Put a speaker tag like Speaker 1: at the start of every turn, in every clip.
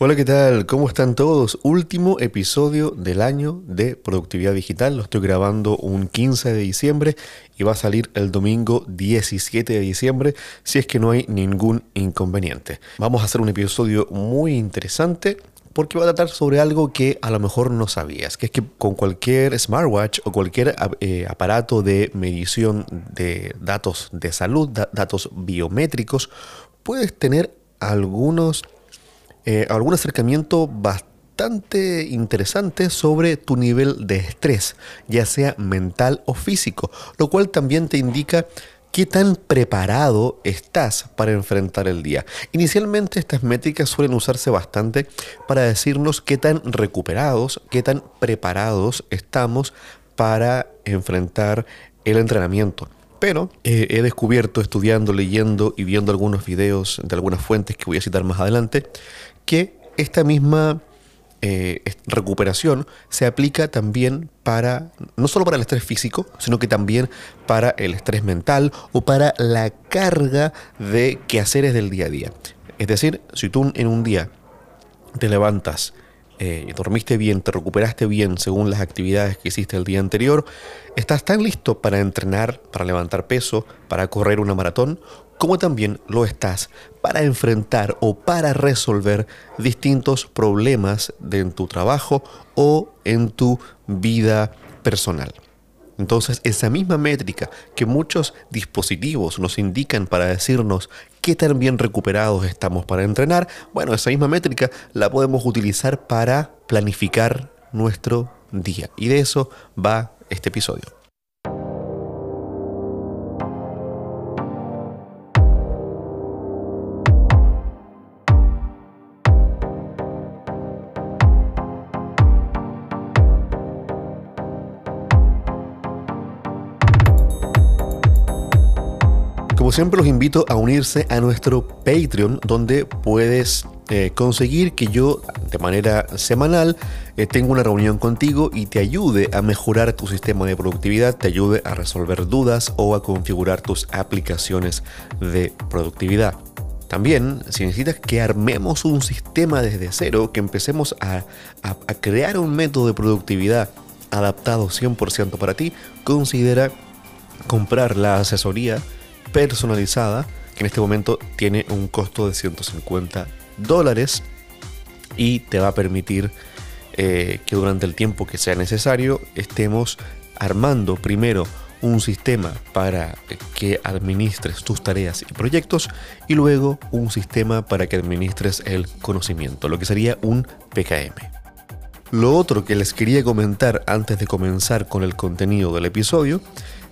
Speaker 1: Hola, ¿qué tal? ¿Cómo están todos? Último episodio del año de Productividad Digital. Lo estoy grabando un 15 de diciembre y va a salir el domingo 17 de diciembre si es que no hay ningún inconveniente. Vamos a hacer un episodio muy interesante porque va a tratar sobre algo que a lo mejor no sabías, que es que con cualquier smartwatch o cualquier eh, aparato de medición de datos de salud, datos biométricos, puedes tener algunos eh, algún acercamiento bastante interesante sobre tu nivel de estrés, ya sea mental o físico, lo cual también te indica qué tan preparado estás para enfrentar el día. Inicialmente estas métricas suelen usarse bastante para decirnos qué tan recuperados, qué tan preparados estamos para enfrentar el entrenamiento. Pero eh, he descubierto estudiando, leyendo y viendo algunos videos de algunas fuentes que voy a citar más adelante, que esta misma eh, recuperación se aplica también para, no solo para el estrés físico, sino que también para el estrés mental o para la carga de quehaceres del día a día. Es decir, si tú en un día te levantas, eh, dormiste bien, te recuperaste bien según las actividades que hiciste el día anterior, estás tan listo para entrenar, para levantar peso, para correr una maratón, como también lo estás para enfrentar o para resolver distintos problemas en tu trabajo o en tu vida personal. Entonces, esa misma métrica que muchos dispositivos nos indican para decirnos qué tan bien recuperados estamos para entrenar, bueno, esa misma métrica la podemos utilizar para planificar nuestro día. Y de eso va este episodio. Siempre los invito a unirse a nuestro Patreon donde puedes eh, conseguir que yo de manera semanal eh, tenga una reunión contigo y te ayude a mejorar tu sistema de productividad, te ayude a resolver dudas o a configurar tus aplicaciones de productividad. También, si necesitas que armemos un sistema desde cero, que empecemos a, a crear un método de productividad adaptado 100% para ti, considera comprar la asesoría personalizada, que en este momento tiene un costo de 150 dólares y te va a permitir eh, que durante el tiempo que sea necesario estemos armando primero un sistema para que administres tus tareas y proyectos y luego un sistema para que administres el conocimiento, lo que sería un PKM. Lo otro que les quería comentar antes de comenzar con el contenido del episodio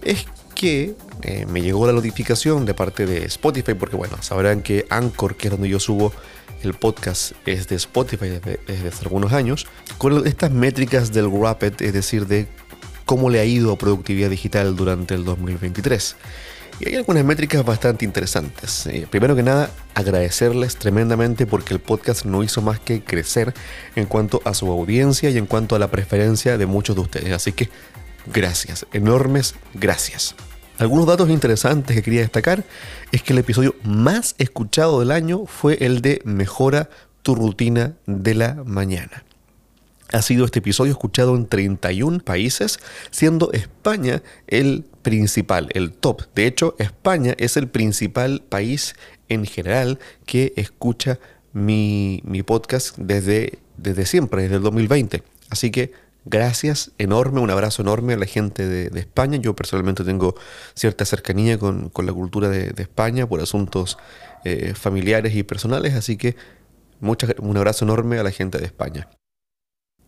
Speaker 1: es que eh, me llegó la notificación de parte de Spotify, porque bueno, sabrán que Anchor, que es donde yo subo el podcast, es de Spotify desde, hace algunos años, con estas métricas del Rapid, es decir, de cómo le ha ido a productividad digital durante el 2023. Y hay algunas métricas bastante interesantes. Eh, primero que nada, agradecerles tremendamente porque el podcast no hizo más que crecer en cuanto a su audiencia y en cuanto a la preferencia de muchos de ustedes. Así que gracias, enormes gracias. Algunos datos interesantes que quería destacar es que el episodio más escuchado del año fue el de Mejora tu rutina de la mañana. Ha sido este episodio escuchado en 31 países, siendo España el principal, el top. De hecho, España es el principal país en general que escucha mi, podcast desde, desde siempre, desde el 2020. Así que gracias enorme, un abrazo enorme a la gente de, España. Yo personalmente tengo cierta cercanía con, la cultura de, España por asuntos eh, familiares y personales, así que un abrazo enorme a la gente de España.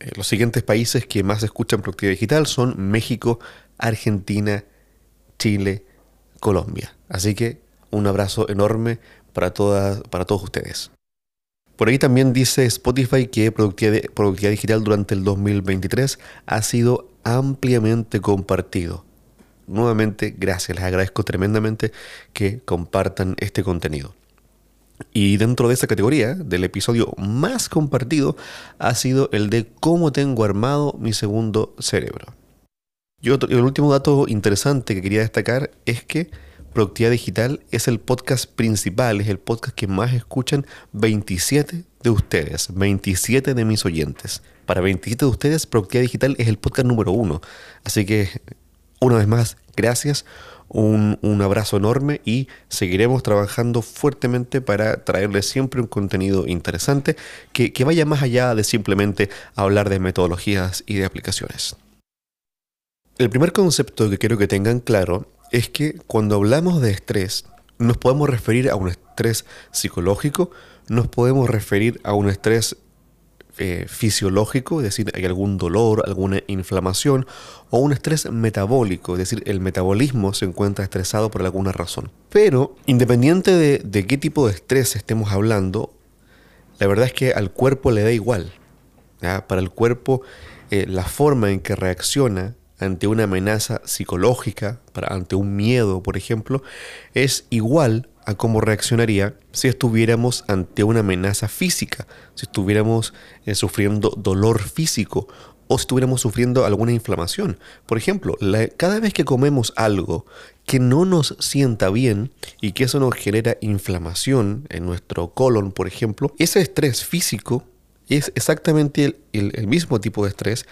Speaker 1: Eh, los siguientes países que más escuchan productividad digital son México, Argentina, Chile, Colombia. Así que un abrazo enorme para, todas, para todos ustedes. Por ahí también dice Spotify que productividad, digital durante el 2023 ha sido ampliamente compartido. Nuevamente, gracias, les agradezco tremendamente que compartan este contenido. Y dentro de esa categoría, del episodio más compartido, ha sido el de cómo tengo armado mi segundo cerebro. Y el último dato interesante que quería destacar es que Productividad Digital es el podcast principal, es el podcast que más escuchan 27 de ustedes, 27 de mis oyentes. Para 27 de ustedes, Productividad Digital es el podcast número uno. Así que, una vez más, gracias. Un, abrazo enorme y seguiremos trabajando fuertemente para traerles siempre un contenido interesante que, que vaya más allá de simplemente hablar de metodologías y de aplicaciones. El primer concepto que quiero que tengan claro es que cuando hablamos de estrés, nos podemos referir a un estrés psicológico, nos podemos referir a un estrés eh, fisiológico, es decir, hay algún dolor, alguna inflamación, o un estrés metabólico, es decir, el metabolismo se encuentra estresado por alguna razón. Pero, independiente de, qué tipo de estrés estemos hablando, la verdad es que al cuerpo le da igual. Para el cuerpo, eh, la forma en que reacciona ante una amenaza psicológica, ante un miedo, por ejemplo, es igual a cómo reaccionaría si estuviéramos ante una amenaza física, si estuviéramos eh, sufriendo dolor físico o si estuviéramos sufriendo alguna inflamación. Por ejemplo, cada vez que comemos algo que no nos sienta bien y que eso nos genera inflamación en nuestro colon, por ejemplo, ese estrés físico es exactamente el mismo tipo de estrés,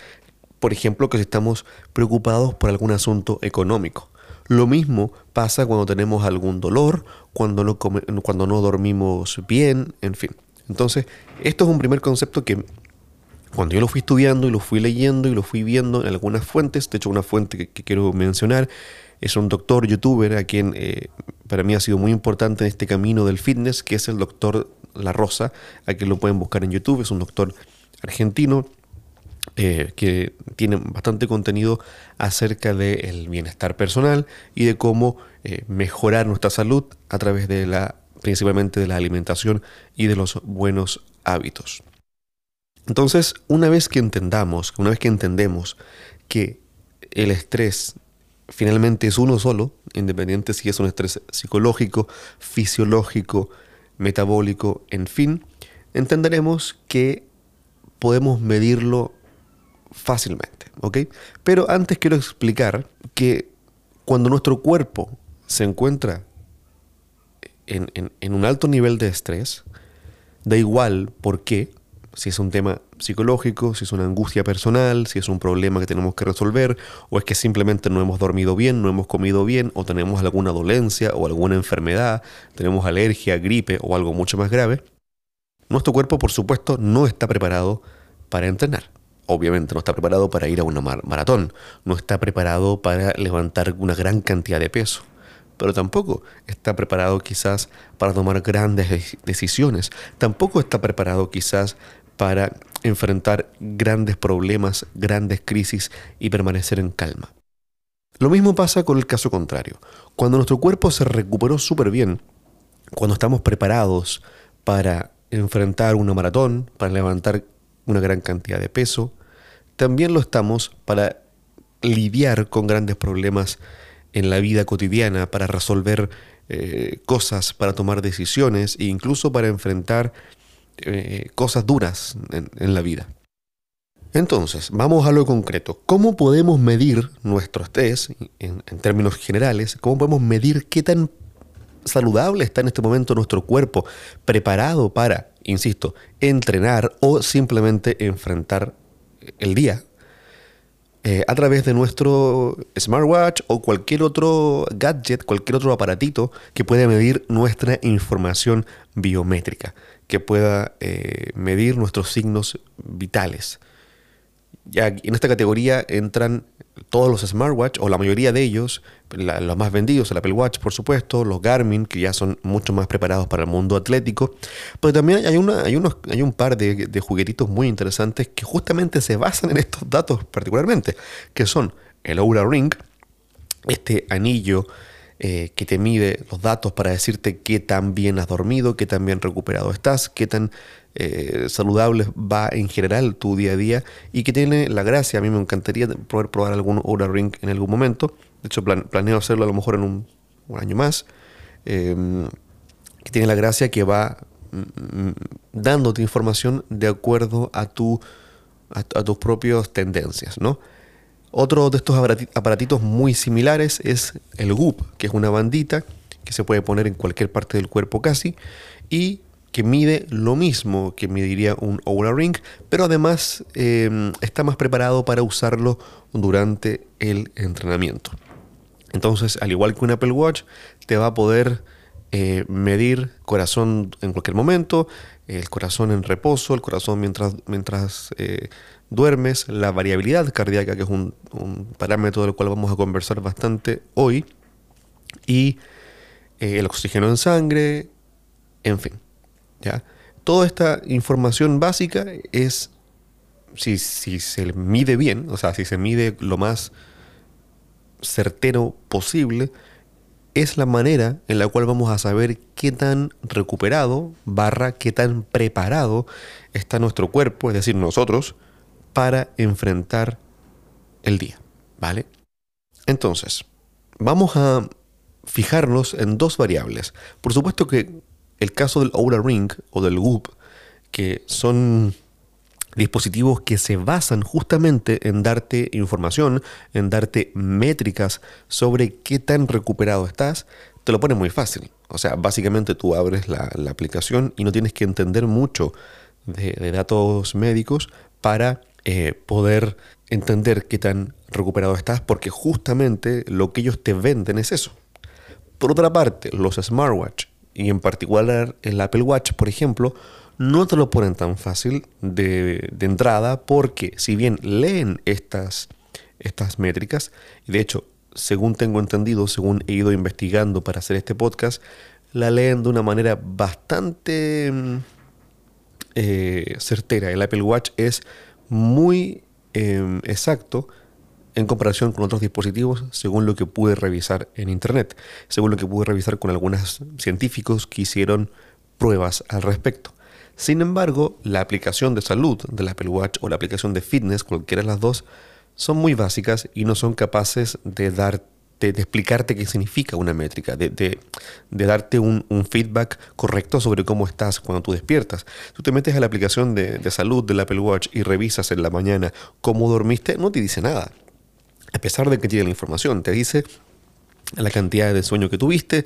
Speaker 1: por ejemplo, que si estamos preocupados por algún asunto económico. Lo mismo pasa cuando tenemos algún dolor, cuando no, cuando no dormimos bien, en fin. Entonces, esto es un primer concepto que cuando yo lo fui estudiando y lo fui leyendo y lo fui viendo en algunas fuentes, de hecho una fuente que, quiero mencionar es un doctor youtuber a quien eh, para mí ha sido muy importante en este camino del fitness, que es el doctor La Rosa, a quien lo pueden buscar en YouTube, es un doctor argentino eh, que tienen bastante contenido acerca del bienestar personal y de cómo eh, mejorar nuestra salud a través de la, principalmente de la alimentación y de los buenos hábitos. Entonces, una vez que entendamos, una vez que entendemos que el estrés finalmente es uno solo, independiente si es un estrés psicológico, fisiológico, metabólico, en fin, entenderemos que podemos medirlo fácilmente, ¿ok? Pero antes quiero explicar que cuando nuestro cuerpo se encuentra en, un alto nivel de estrés, da igual por qué, si es un tema psicológico, si es una angustia personal, si es un problema que tenemos que resolver, o es que simplemente no hemos dormido bien, no hemos comido bien, o tenemos alguna dolencia o alguna enfermedad, tenemos alergia, gripe o algo mucho más grave, nuestro cuerpo por supuesto no está preparado para entrenar obviamente no está preparado para ir a una maratón, no está preparado para levantar una gran cantidad de peso, pero tampoco está preparado quizás para tomar grandes decisiones, tampoco está preparado quizás para enfrentar grandes problemas, grandes crisis y permanecer en calma. Lo mismo pasa con el caso contrario. Cuando nuestro cuerpo se recuperó súper bien, cuando estamos preparados para enfrentar una maratón, para levantar una gran cantidad de peso, también lo estamos para lidiar con grandes problemas en la vida cotidiana, para resolver eh, cosas, para tomar decisiones e incluso para enfrentar eh, cosas duras en, la vida. Entonces, vamos a lo concreto. ¿Cómo podemos medir nuestro estrés en, en términos generales? ¿Cómo podemos medir qué tan saludable está en este momento nuestro cuerpo, preparado para, insisto, entrenar o simplemente enfrentar el día eh, a través de nuestro smartwatch o cualquier otro gadget, cualquier otro aparatito que pueda medir nuestra información biométrica, que pueda eh, medir nuestros signos vitales. Ya en esta categoría entran todos los smartwatch, o la mayoría de ellos, los más vendidos, el Apple Watch, por supuesto, los Garmin, que ya son mucho más preparados para el mundo atlético. Pero también hay, una, hay, unos, hay un par de, de juguetitos muy interesantes que justamente se basan en estos datos particularmente, que son el Oura Ring, este anillo eh, que te mide los datos para decirte qué tan bien has dormido, qué tan bien recuperado estás, qué tan eh, saludable va en general tu día a día y que tiene la gracia, a mí me encantaría poder probar algún Oura Ring en algún momento, de hecho planeo hacerlo a lo mejor en un, año más, em, que tiene la gracia que va mm, mm, dándote información de acuerdo a, tu, a, a tus propias tendencias, ¿no? Otro de estos aparatitos muy similares es el Goop, que es una bandita que se puede poner en cualquier parte del cuerpo casi y que mide lo mismo que mediría un Oura Ring, pero además eh, está más preparado para usarlo durante el entrenamiento. Entonces, al igual que un Apple Watch, te va a poder eh, medir corazón en cualquier momento, el corazón en reposo, el corazón mientras, mientras eh, duermes, la variabilidad cardíaca, que es un, parámetro del cual vamos a conversar bastante hoy, y el oxígeno en sangre, en fin. ¿ya? Toda esta información básica es, si, si se mide bien, o sea, si se mide lo más certero posible, es la manera en la cual vamos a saber qué tan recuperado, barra, qué tan preparado está nuestro cuerpo, es decir, nosotros, para enfrentar el día. ¿Vale? Entonces, vamos a fijarnos en dos variables. Por supuesto que el caso del Oura Ring o del Whoop, que son dispositivos que se basan justamente en darte información, en darte métricas sobre qué tan recuperado estás, te lo pone muy fácil. O sea, básicamente tú abres la, aplicación y no tienes que entender mucho de, datos médicos para eh, poder entender qué tan recuperado estás, porque justamente lo que ellos te venden es eso. Por otra parte, los smartwatch y en particular el Apple Watch, por ejemplo, no te lo ponen tan fácil de, entrada porque si bien leen estas, estas métricas, y de hecho, según tengo entendido, según he ido investigando para hacer este podcast, la leen de una manera bastante mm, eh, certera. El Apple Watch es muy em, exacto en comparación con otros dispositivos, según lo que pude revisar en Internet, según lo que pude revisar con algunos científicos que hicieron pruebas al respecto. Sin embargo, la aplicación de salud del Apple Watch o la aplicación de fitness, cualquiera de las dos, son muy básicas y no son capaces de darte de, explicarte qué significa una métrica, de, darte un, feedback correcto sobre cómo estás cuando tú despiertas. Tú te metes a la aplicación de, salud del Apple Watch y revisas en la mañana cómo dormiste, no te dice nada a pesar de que tiene la información, te dice la cantidad de sueño que tuviste,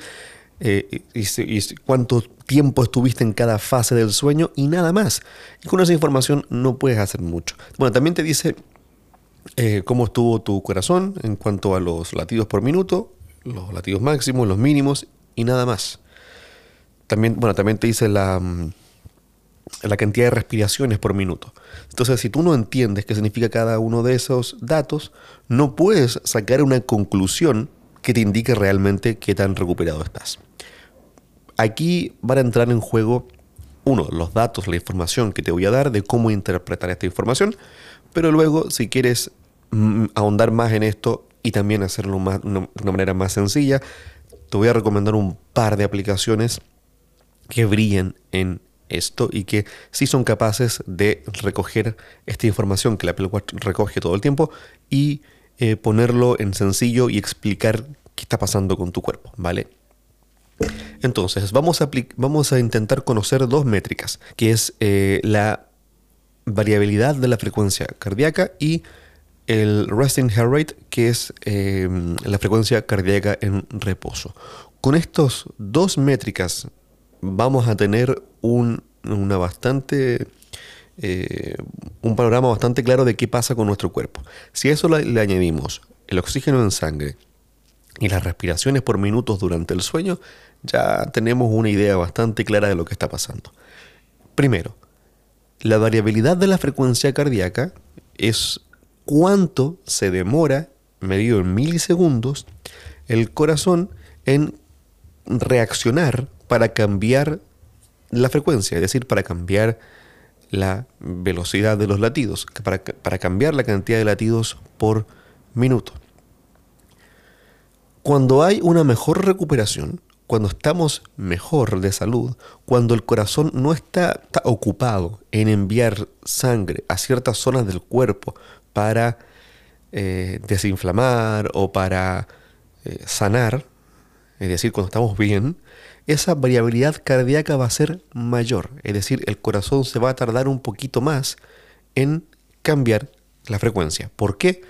Speaker 1: eh, y, cuánto tiempo estuviste en cada fase del sueño y nada más. Y con esa información no puedes hacer mucho. Bueno, también te dice eh, cómo estuvo tu corazón en cuanto a los latidos por minuto, los latidos máximos, los mínimos y nada más. También, bueno, también te dice la, mm, la cantidad de respiraciones por minuto. Entonces, si tú no entiendes qué significa cada uno de esos datos, no puedes sacar una conclusión que te indique realmente qué tan recuperado estás. Aquí van a entrar en juego, uno, los datos, la información que te voy a dar de cómo interpretar esta información, pero luego, si quieres ahondar más en esto y también hacerlo de una manera más sencilla, te voy a recomendar un par de aplicaciones que brillen en esto y que sí son capaces de recoger esta información que la Apple recoge todo el tiempo y eh, ponerlo en sencillo y explicar qué está pasando con tu cuerpo, ¿vale? Entonces, vamos a, vamos a intentar conocer dos métricas, que es eh, la variabilidad de la frecuencia cardíaca y el resting heart rate, que es em, la frecuencia cardíaca en reposo. Con estas dos métricas vamos a tener un, una bastante, eh, un panorama bastante claro de qué pasa con nuestro cuerpo. Si a eso le, añadimos el oxígeno en sangre y las respiraciones por minutos durante el sueño, ya tenemos una idea bastante clara de lo que está pasando. Primero, la variabilidad de la frecuencia cardíaca es cuánto se demora, medido en milisegundos, el corazón en reaccionar para cambiar la frecuencia, es decir, para cambiar la velocidad de los latidos, para, cambiar la cantidad de latidos por minuto. Cuando hay una mejor recuperación, cuando estamos mejor de salud, cuando el corazón no está, ocupado en enviar sangre a ciertas zonas del cuerpo para eh, desinflamar o para eh, sanar, es decir, cuando estamos bien, esa variabilidad cardíaca va a ser mayor, es decir, el corazón se va a tardar un poquito más en cambiar la frecuencia. ¿Por qué?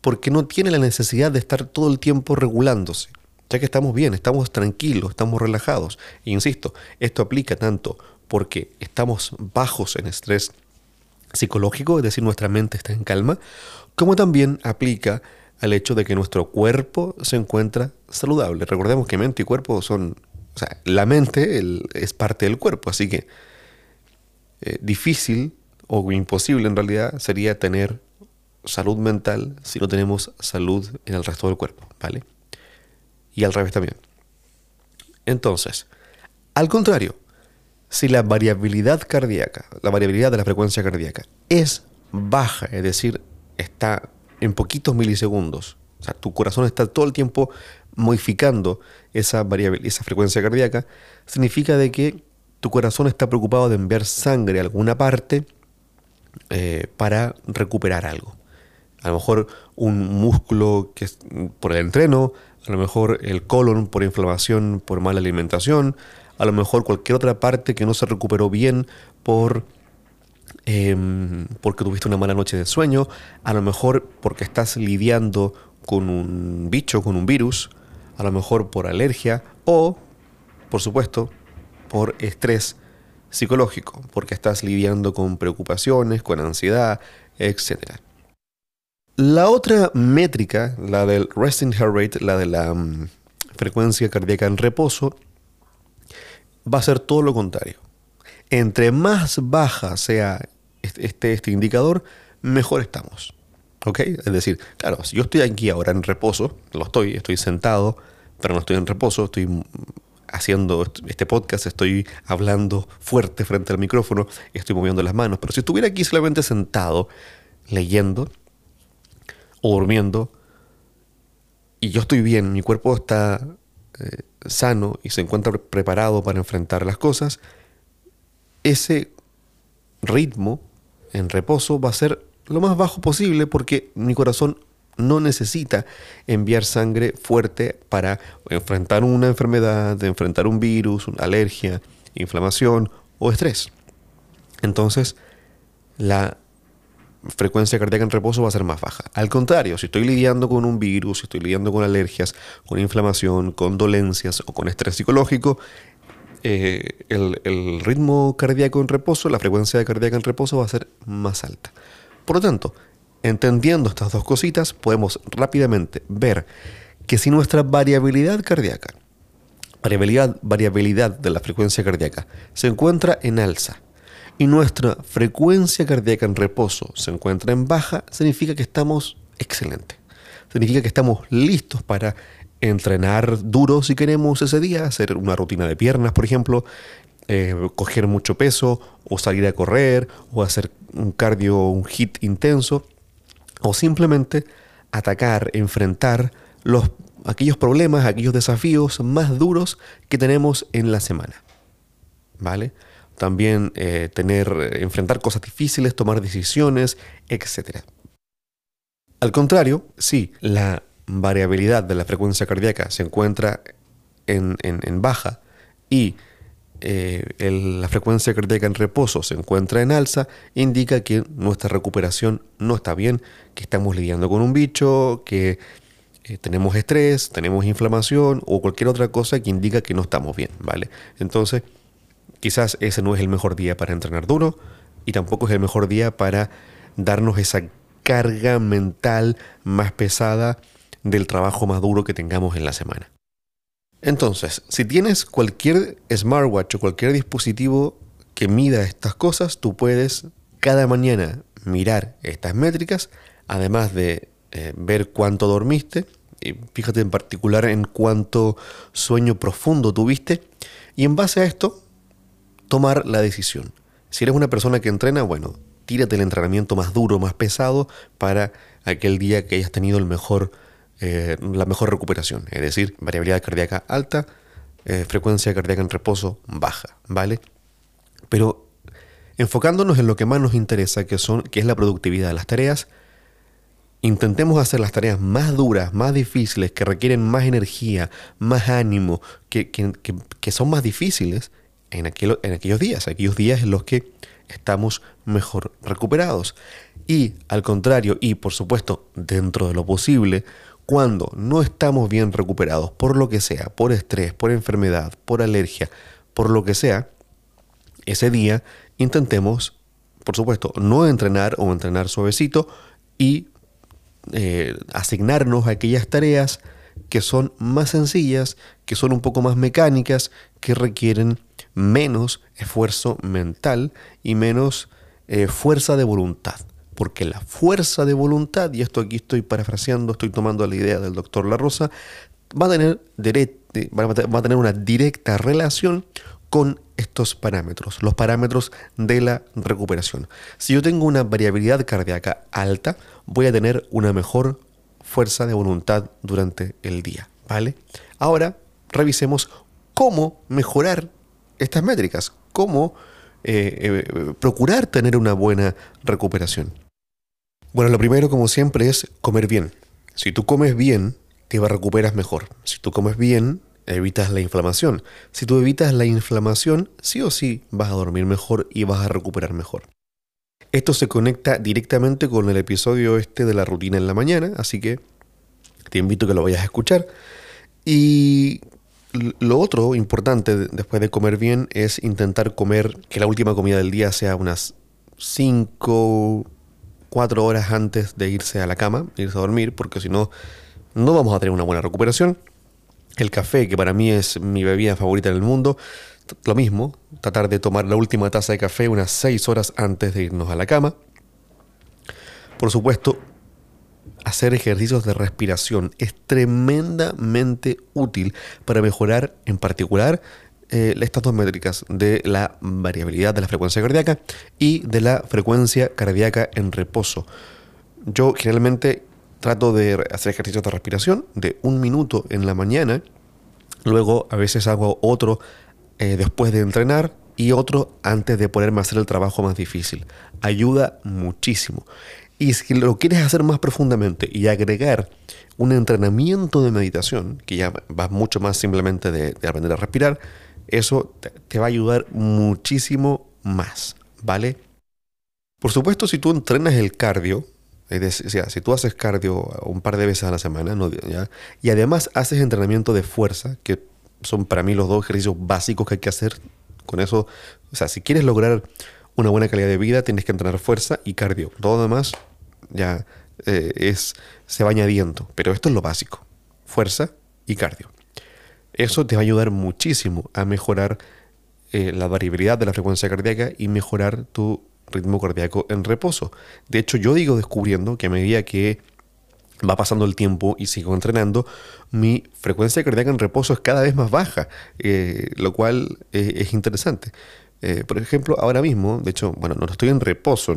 Speaker 1: Porque no tiene la necesidad de estar todo el tiempo regulándose, ya que estamos bien, estamos tranquilos, estamos relajados. Insisto, esto aplica tanto porque estamos bajos en estrés psicológico, es decir, nuestra mente está en calma, como también aplica al hecho de que nuestro cuerpo se encuentra saludable. Recordemos que mente y cuerpo son, o sea, la mente es parte del cuerpo, así que eh, difícil o imposible en realidad sería tener salud mental si no tenemos salud en el resto del cuerpo, ¿vale? Y al revés también. Entonces, al contrario, si la variabilidad cardíaca, la variabilidad de la frecuencia cardíaca es baja, es decir, está en poquitos milisegundos, o sea, tu corazón está todo el tiempo modificando esa, esa frecuencia cardíaca, significa de que tu corazón está preocupado de enviar sangre a alguna parte eh, para recuperar algo. A lo mejor un músculo que es por el entreno, a lo mejor el colon por inflamación, por mala alimentación, a lo mejor cualquier otra parte que no se recuperó bien por em, porque tuviste una mala noche de sueño, a lo mejor porque estás lidiando con un bicho, con un virus, a lo mejor por alergia o, por supuesto, por estrés psicológico, porque estás lidiando con preocupaciones, con ansiedad, etc. La otra métrica, la del resting heart rate, la de la mm, frecuencia cardíaca en reposo, va a ser todo lo contrario. Entre más baja sea este, este indicador, mejor estamos. ¿Ok? Es decir, claro, si yo estoy aquí ahora en reposo, lo estoy, estoy sentado, pero no estoy en reposo, estoy haciendo este podcast, estoy hablando fuerte frente al micrófono, estoy moviendo las manos, pero si estuviera aquí solamente sentado, leyendo o durmiendo, y yo estoy bien, mi cuerpo está eh, sano y se encuentra preparado para enfrentar las cosas, ese ritmo en reposo va a ser lo más bajo posible porque mi corazón no necesita enviar sangre fuerte para enfrentar una enfermedad, enfrentar un virus, una alergia, inflamación o estrés. Entonces, la frecuencia cardíaca en reposo va a ser más baja. Al contrario, si estoy lidiando con un virus, si estoy lidiando con alergias, con inflamación, con dolencias o con estrés psicológico, eh, el, el ritmo cardíaco en reposo, la frecuencia cardíaca en reposo va a ser más alta. Por lo tanto, Entendiendo estas dos cositas, podemos rápidamente ver que si nuestra variabilidad cardíaca, variabilidad, variabilidad de la frecuencia cardíaca, se encuentra en alza y nuestra frecuencia cardíaca en reposo se encuentra en baja, significa que estamos excelentes. Significa que estamos listos para entrenar duro si queremos ese día, hacer una rutina de piernas, por ejemplo, eh, coger mucho peso o salir a correr o hacer un cardio, un hit intenso o simplemente atacar, enfrentar los, aquellos problemas, aquellos desafíos más duros que tenemos en la semana. ¿Vale? También eh, tener, enfrentar cosas difíciles, tomar decisiones, etc. Al contrario, si la variabilidad de la frecuencia cardíaca se encuentra en, en baja y eh, la frecuencia cardíaca en reposo se encuentra en alza, indica que nuestra recuperación no está bien, que estamos lidiando con un bicho, que eh, tenemos estrés, tenemos inflamación o cualquier otra cosa que indica que no estamos bien, ¿vale? Entonces, quizás ese no es el mejor día para entrenar duro y tampoco es el mejor día para darnos esa carga mental más pesada del trabajo más duro que tengamos en la semana. Entonces, si tienes cualquier smartwatch o cualquier dispositivo que mida estas cosas, tú puedes cada mañana mirar estas métricas, además de eh, ver cuánto dormiste, y fíjate en particular en cuánto sueño profundo tuviste, y en base a esto, tomar la decisión. Si eres una persona que entrena, bueno, tírate el entrenamiento más duro, más pesado, para aquel día que hayas tenido el mejor eh, la mejor recuperación, es decir, variabilidad cardíaca alta, eh, frecuencia cardíaca en reposo baja, ¿vale? Pero enfocándonos en lo que más nos interesa, que, son, que es la productividad de las tareas, intentemos hacer las tareas más duras, más difíciles, que requieren más energía, más ánimo, que, que, son más difíciles en, aquellos días, aquellos días en los que estamos mejor recuperados. Y al contrario, y por supuesto, dentro de lo posible, cuando no estamos bien recuperados, por lo que sea, por estrés, por enfermedad, por alergia, por lo que sea, ese día intentemos, por supuesto, no entrenar o entrenar suavecito y eh, asignarnos a aquellas tareas que son más sencillas, que son un poco más mecánicas, que requieren menos esfuerzo mental y menos eh, fuerza de voluntad. Porque la fuerza de voluntad, y esto aquí estoy parafraseando, estoy tomando la idea del doctor La Rosa, va a tener, va a tener una directa relación con estos parámetros, los parámetros de la recuperación. Si yo tengo una variabilidad cardíaca alta, voy a tener una mejor fuerza de voluntad durante el día, ¿vale? Ahora revisemos cómo mejorar estas métricas, cómo eh, eh, procurar tener una buena recuperación. Bueno, lo primero, como siempre, es comer bien. Si tú comes bien, te recuperas mejor. Si tú comes bien, evitas la inflamación. Si tú evitas la inflamación, sí o sí vas a dormir mejor y vas a recuperar mejor. Esto se conecta directamente con el episodio este de la rutina en la mañana, así que te invito a que lo vayas a escuchar. Y lo otro importante después de comer bien es intentar comer que la última comida del día sea unas 5, 4 horas antes de irse a la cama, irse a dormir, porque si no, no vamos a tener una buena recuperación. El café, que para mí es mi bebida favorita en el mundo, lo mismo, tratar de tomar la última taza de café unas 6 horas antes de irnos a la cama. Por supuesto, hacer ejercicios de respiración es tremendamente útil para mejorar en particular eh, estas dos métricas de la variabilidad de la frecuencia cardíaca y de la frecuencia cardíaca en reposo. Yo generalmente trato de hacer ejercicios de respiración de un minuto en la mañana, luego a veces hago otro eh, después de entrenar y otro antes de ponerme a hacer el trabajo más difícil. Ayuda muchísimo. Y si lo quieres hacer más profundamente y agregar un entrenamiento de meditación, que ya va mucho más simplemente de, aprender a respirar, eso te, va a ayudar muchísimo más, ¿vale? Por supuesto, si tú entrenas el cardio, es decir, si tú haces cardio un par de veces a la semana, y además haces entrenamiento de fuerza, que son para mí los dos ejercicios básicos que hay que hacer, con eso, o sea, si quieres lograr una buena calidad de vida, tienes que entrenar fuerza y cardio. Todo lo demás ya eh, es, se va añadiendo, pero esto es lo básico, fuerza y cardio. Eso te va a ayudar muchísimo a mejorar eh, la variabilidad de la frecuencia cardíaca y mejorar tu ritmo cardíaco en reposo. De hecho, yo digo descubriendo que a medida que va pasando el tiempo y sigo entrenando, mi frecuencia cardíaca en reposo es cada vez más baja, eh, lo cual es interesante. Eh, por ejemplo, ahora mismo, de hecho, bueno, no estoy en reposo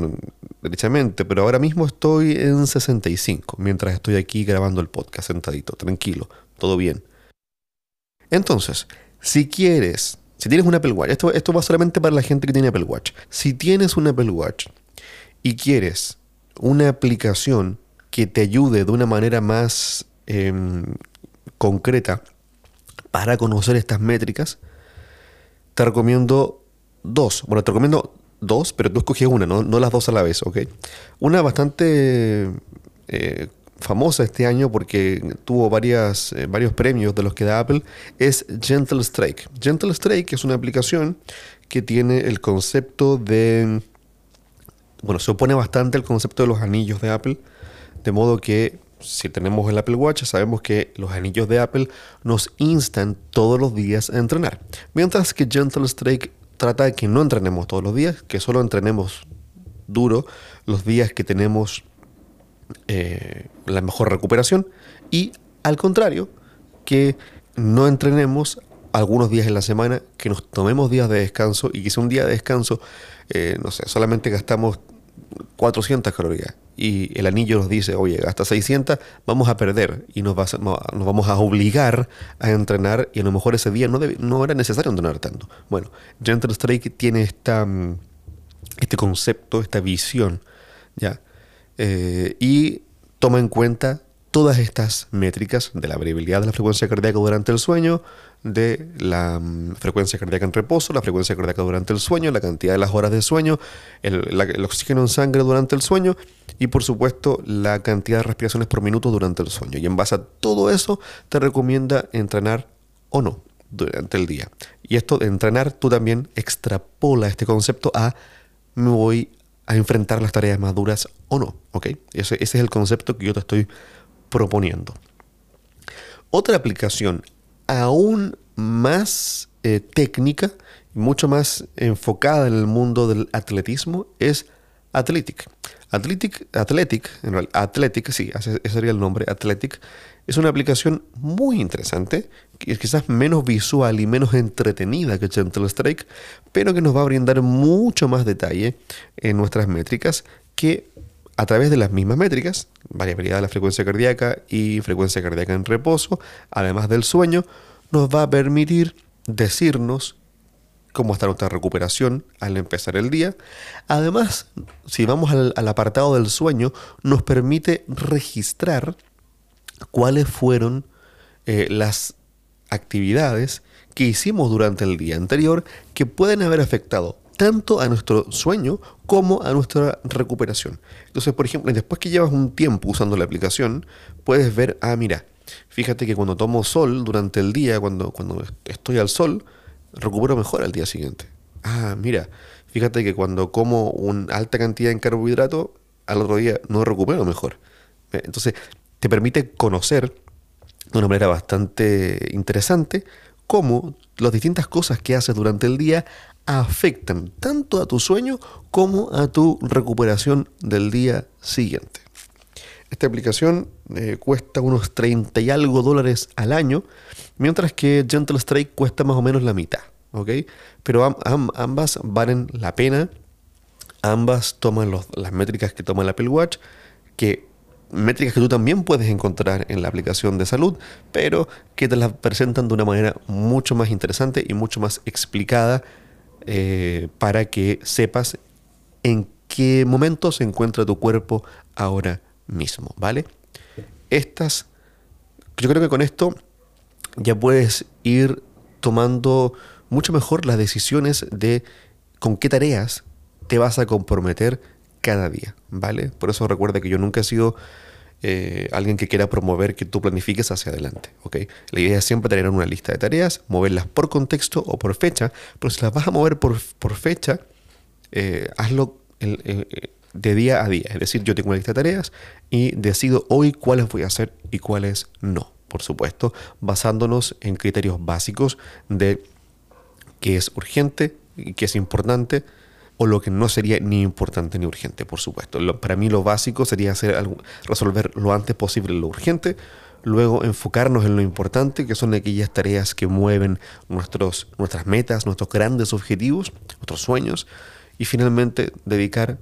Speaker 1: derechamente, pero ahora mismo estoy en 65, mientras estoy aquí grabando el podcast sentadito, tranquilo, todo bien. Entonces, si quieres, si tienes un Apple Watch, esto, esto va solamente para la gente que tiene Apple Watch. Si tienes un Apple Watch y quieres una aplicación que te ayude de una manera más em, concreta para conocer estas métricas, te recomiendo dos. Bueno, te recomiendo dos, pero tú escogí una, no, las dos a la vez, ¿ok? Una bastante eh, famosa este año porque tuvo varias, eh, varios premios de los que da Apple es Gentle Strike. Gentle Strike es una aplicación que tiene el concepto de... Bueno, se opone bastante al concepto de los anillos de Apple, de modo que si tenemos el Apple Watch, sabemos que los anillos de Apple nos instan todos los días a entrenar. Mientras que Gentle Strike trata de que no entrenemos todos los días, que solo entrenemos duro los días que tenemos eh, la mejor recuperación y al contrario, que no entrenemos algunos días en la semana, que nos tomemos días de descanso y que sea un día de descanso, eh, no sé, solamente gastamos 400 calorías y el anillo nos dice, oye, hasta 600, vamos a perder y nos, nos vamos a obligar a entrenar y a lo mejor ese día no, no era necesario entrenar tanto. Bueno, Gentle Strike tiene esta, mm, este concepto, esta visión, ¿ya? Eh, y toma en cuenta todas estas métricas de la variabilidad de la frecuencia cardíaca durante el sueño, de la mm, frecuencia cardíaca en reposo, la frecuencia cardíaca durante el sueño, la cantidad de las horas de sueño, el, oxígeno en sangre durante el sueño y por supuesto la cantidad de respiraciones por minuto durante el sueño. Y en base a todo eso te recomienda entrenar o no. durante el día. Y esto de entrenar, tú también extrapola este concepto a me voy a enfrentar las tareas más duras o no. ¿ok? Ese, ese es el concepto que yo te estoy proponiendo. Otra aplicación aún más eh, técnica mucho más enfocada en el mundo del atletismo es Athletic. Athletic, Athletic, Athletic, sí, ese sería el nombre, Athletic, es una aplicación muy interesante, quizás menos visual y menos entretenida que Gentle Strike, pero que nos va a brindar mucho más detalle en nuestras métricas que a través de las mismas métricas, variabilidad de la frecuencia cardíaca y frecuencia cardíaca en reposo, además del sueño, nos va a permitir decirnos cómo está nuestra recuperación al empezar el día. Además, si vamos al, apartado del sueño, nos permite registrar cuáles fueron eh, las actividades que hicimos durante el día anterior que pueden haber afectado tanto a nuestro sueño como a nuestra recuperación. Entonces, por ejemplo, después que llevas un tiempo usando la aplicación, puedes ver, ah, mira, fíjate que cuando tomo sol durante el día, cuando, cuando estoy al sol, recupero mejor al día siguiente. Ah, mira, fíjate que cuando como una alta cantidad de carbohidrato, al otro día no recupero mejor. Eh, entonces, te permite conocer de una manera bastante interesante cómo las distintas cosas que haces durante el día afectan tanto a tu sueño como a tu recuperación del día siguiente. Esta aplicación eh, cuesta unos 30 y algo dólares al año, mientras que Gentle Strike cuesta más o menos la mitad. ¿ok? Pero ambas valen la pena, ambas toman las métricas que toma el Apple Watch, que métricas que tú también puedes encontrar en la aplicación de salud, pero que te las presentan de una manera mucho más interesante y mucho más explicada eh, para que sepas en qué momento se encuentra tu cuerpo ahora mismo, ¿vale? Estas, yo creo que con esto ya puedes ir tomando mucho mejor las decisiones de con qué tareas te vas a comprometer cada día, ¿vale? Por eso recuerda que yo nunca he sido eh, alguien que quiera promover que tú planifiques hacia adelante, ¿ok? La idea es siempre tener una lista de tareas, moverlas por contexto o por fecha, pero si las vas a mover por, fecha, eh, hazlo eh, de día a día. Es decir, yo tengo una lista de tareas y decido hoy cuáles voy a hacer y cuáles no, por supuesto, basándonos en criterios básicos de qué es urgente y qué es importante, o lo que no sería ni importante ni urgente, por supuesto. para mí lo básico sería hacer resolver lo antes posible lo urgente, luego enfocarnos en lo importante, que son aquellas tareas que mueven nuestros, nuestras metas, nuestros grandes objetivos, nuestros sueños, y finalmente dedicar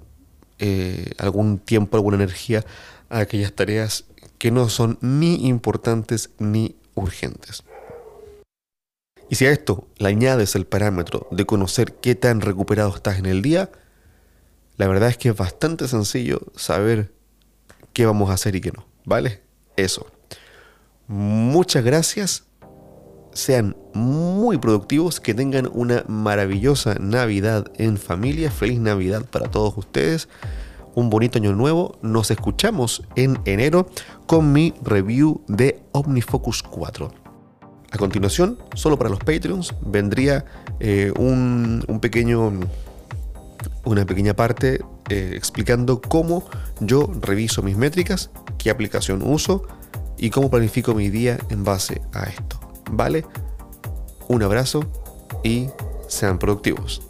Speaker 1: eh, algún tiempo, alguna energía a aquellas tareas que no son ni importantes ni urgentes. Y si a esto le añades el parámetro de conocer qué tan recuperado estás en el día, la verdad es que es bastante sencillo saber qué vamos a hacer y qué no. ¿Vale? Eso. Muchas gracias. Sean muy productivos, que tengan una maravillosa Navidad en familia. Feliz Navidad para todos ustedes. Un bonito año nuevo. Nos escuchamos en enero con mi review de OmniFocus 4. A continuación, solo para los Patreons, vendría eh, un, pequeño, una pequeña parte eh, explicando cómo yo reviso mis métricas, qué aplicación uso y cómo planifico mi día en base a esto. ¿Vale? Un abrazo y sean productivos.